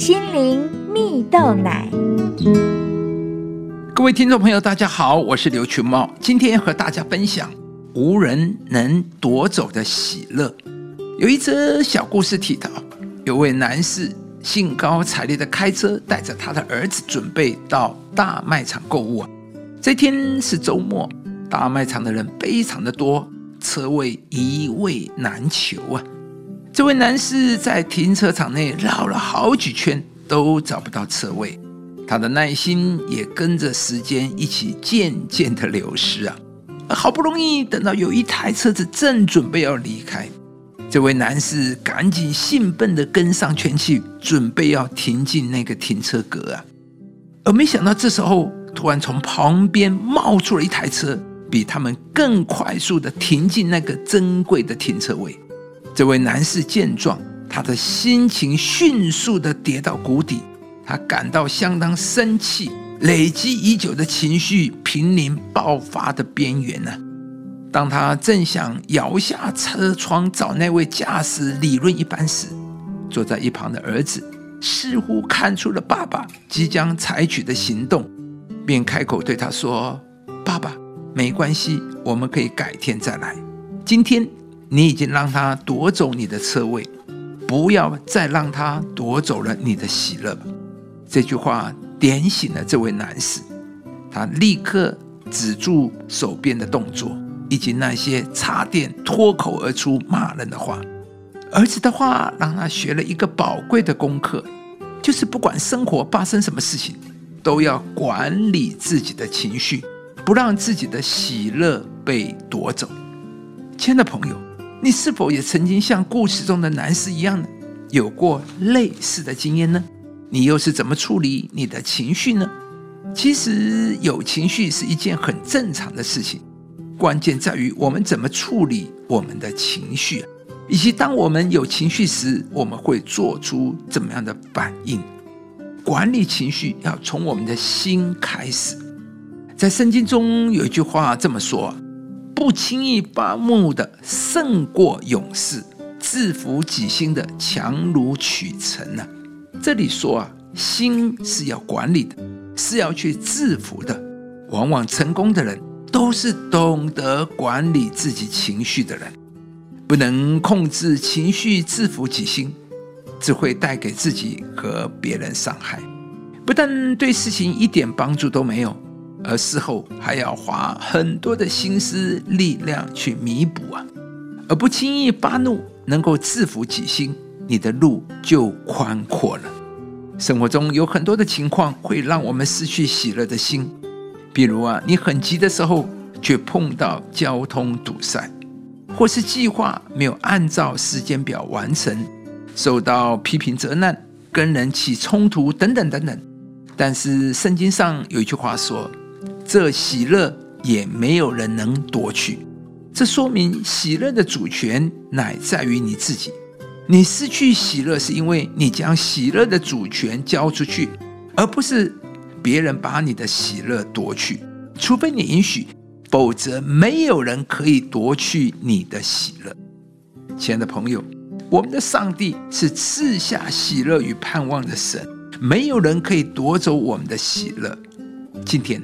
心灵蜜豆奶。各位听众朋友，大家好，我是刘群茂，今天和大家分享无人能夺走的喜乐。有一则小故事提到，有位男士兴高采烈的开车，带着他的儿子准备到大卖场购物。这天是周末，大卖场的人非常的多，车位一位难求啊。这位男士在停车场内绕了好几圈，都找不到车位，他的耐心也跟着时间一起渐渐的流失啊！好不容易等到有一台车子正准备要离开，这位男士赶紧兴奋的跟上圈去，准备要停进那个停车格啊！而没想到这时候，突然从旁边冒出了一台车，比他们更快速的停进那个珍贵的停车位。这位男士见状，他的心情迅速的跌到谷底，他感到相当生气，累积已久的情绪濒临爆发的边缘呢。当他正想摇下车窗找那位驾驶理论一番时，坐在一旁的儿子似乎看出了爸爸即将采取的行动，便开口对他说：“爸爸，没关系，我们可以改天再来。今天。”你已经让他夺走你的车位，不要再让他夺走了你的喜乐。这句话点醒了这位男士，他立刻止住手边的动作，以及那些差点脱口而出骂人的话。儿子的话让他学了一个宝贵的功课，就是不管生活发生什么事情，都要管理自己的情绪，不让自己的喜乐被夺走。亲爱的朋友。你是否也曾经像故事中的男士一样呢？有过类似的经验呢？你又是怎么处理你的情绪呢？其实有情绪是一件很正常的事情，关键在于我们怎么处理我们的情绪，以及当我们有情绪时，我们会做出怎么样的反应。管理情绪要从我们的心开始。在圣经中有一句话这么说。不轻易发怒的胜过勇士，制服己心的强如取成呢。这里说啊，心是要管理的，是要去制服的。往往成功的人都是懂得管理自己情绪的人。不能控制情绪，制服己心，只会带给自己和别人伤害，不但对事情一点帮助都没有。而事后还要花很多的心思力量去弥补啊，而不轻易发怒，能够制服己心，你的路就宽阔了。生活中有很多的情况会让我们失去喜乐的心，比如啊，你很急的时候却碰到交通堵塞，或是计划没有按照时间表完成，受到批评责难，跟人起冲突等等等等。但是圣经上有一句话说。这喜乐也没有人能夺去，这说明喜乐的主权乃在于你自己。你失去喜乐，是因为你将喜乐的主权交出去，而不是别人把你的喜乐夺去。除非你允许，否则没有人可以夺去你的喜乐。亲爱的朋友，我们的上帝是赐下喜乐与盼望的神，没有人可以夺走我们的喜乐。今天？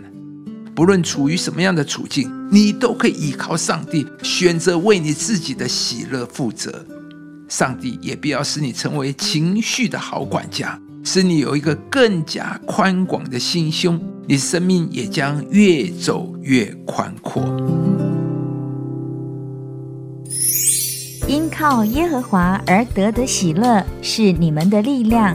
不论处于什么样的处境，你都可以依靠上帝，选择为你自己的喜乐负责。上帝也必要使你成为情绪的好管家，使你有一个更加宽广的心胸，你生命也将越走越宽阔。因靠耶和华而得的喜乐是你们的力量。